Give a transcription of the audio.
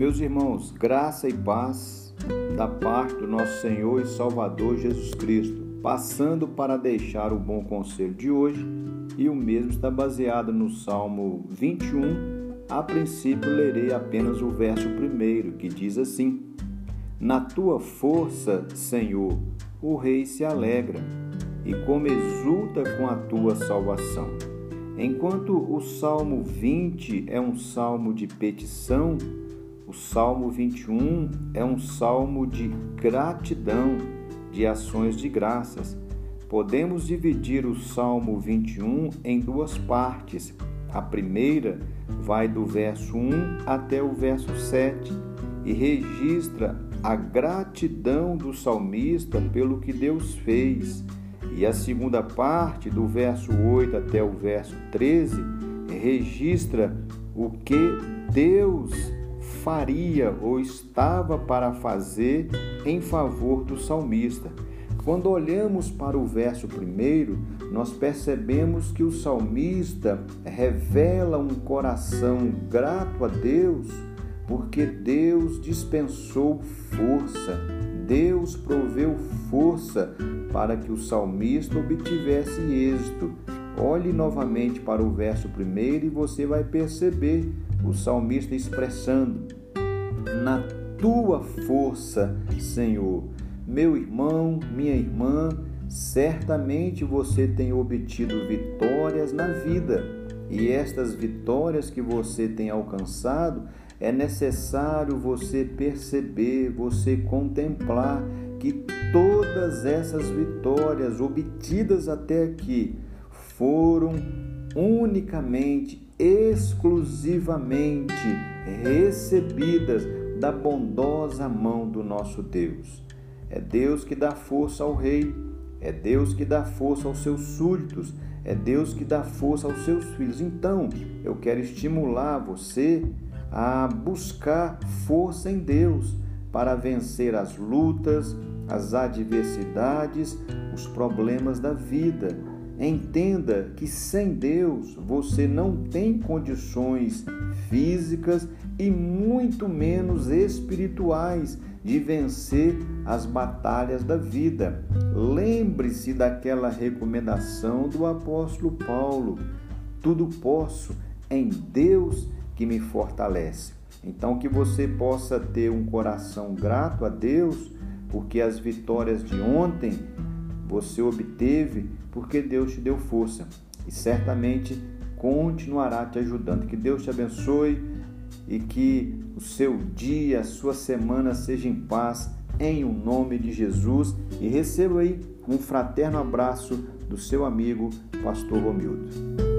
Meus irmãos, graça e paz da parte do nosso Senhor e Salvador Jesus Cristo, passando para deixar o bom conselho de hoje, e o mesmo está baseado no Salmo 21. A princípio, lerei apenas o verso primeiro, que diz assim: Na tua força, Senhor, o rei se alegra, e como exulta com a tua salvação. Enquanto o Salmo 20 é um salmo de petição, o Salmo 21 é um salmo de gratidão, de ações de graças. Podemos dividir o Salmo 21 em duas partes. A primeira vai do verso 1 até o verso 7 e registra a gratidão do salmista pelo que Deus fez. E a segunda parte, do verso 8 até o verso 13, registra o que Deus faria ou estava para fazer em favor do salmista. Quando olhamos para o verso primeiro, nós percebemos que o salmista revela um coração grato a Deus, porque Deus dispensou força, Deus proveu força para que o salmista obtivesse êxito. Olhe novamente para o verso primeiro e você vai perceber o salmista expressando: Na tua força, Senhor. Meu irmão, minha irmã, certamente você tem obtido vitórias na vida. E estas vitórias que você tem alcançado, é necessário você perceber, você contemplar que todas essas vitórias obtidas até aqui foram unicamente exclusivamente recebidas da bondosa mão do nosso Deus. É Deus que dá força ao rei, é Deus que dá força aos seus súditos, é Deus que dá força aos seus filhos. Então, eu quero estimular você a buscar força em Deus para vencer as lutas, as adversidades, os problemas da vida Entenda que sem Deus você não tem condições físicas e muito menos espirituais de vencer as batalhas da vida. Lembre-se daquela recomendação do apóstolo Paulo: tudo posso em Deus que me fortalece. Então, que você possa ter um coração grato a Deus, porque as vitórias de ontem você obteve porque Deus te deu força e certamente continuará te ajudando. Que Deus te abençoe e que o seu dia, a sua semana seja em paz, em o nome de Jesus. E receba aí um fraterno abraço do seu amigo, Pastor Romildo.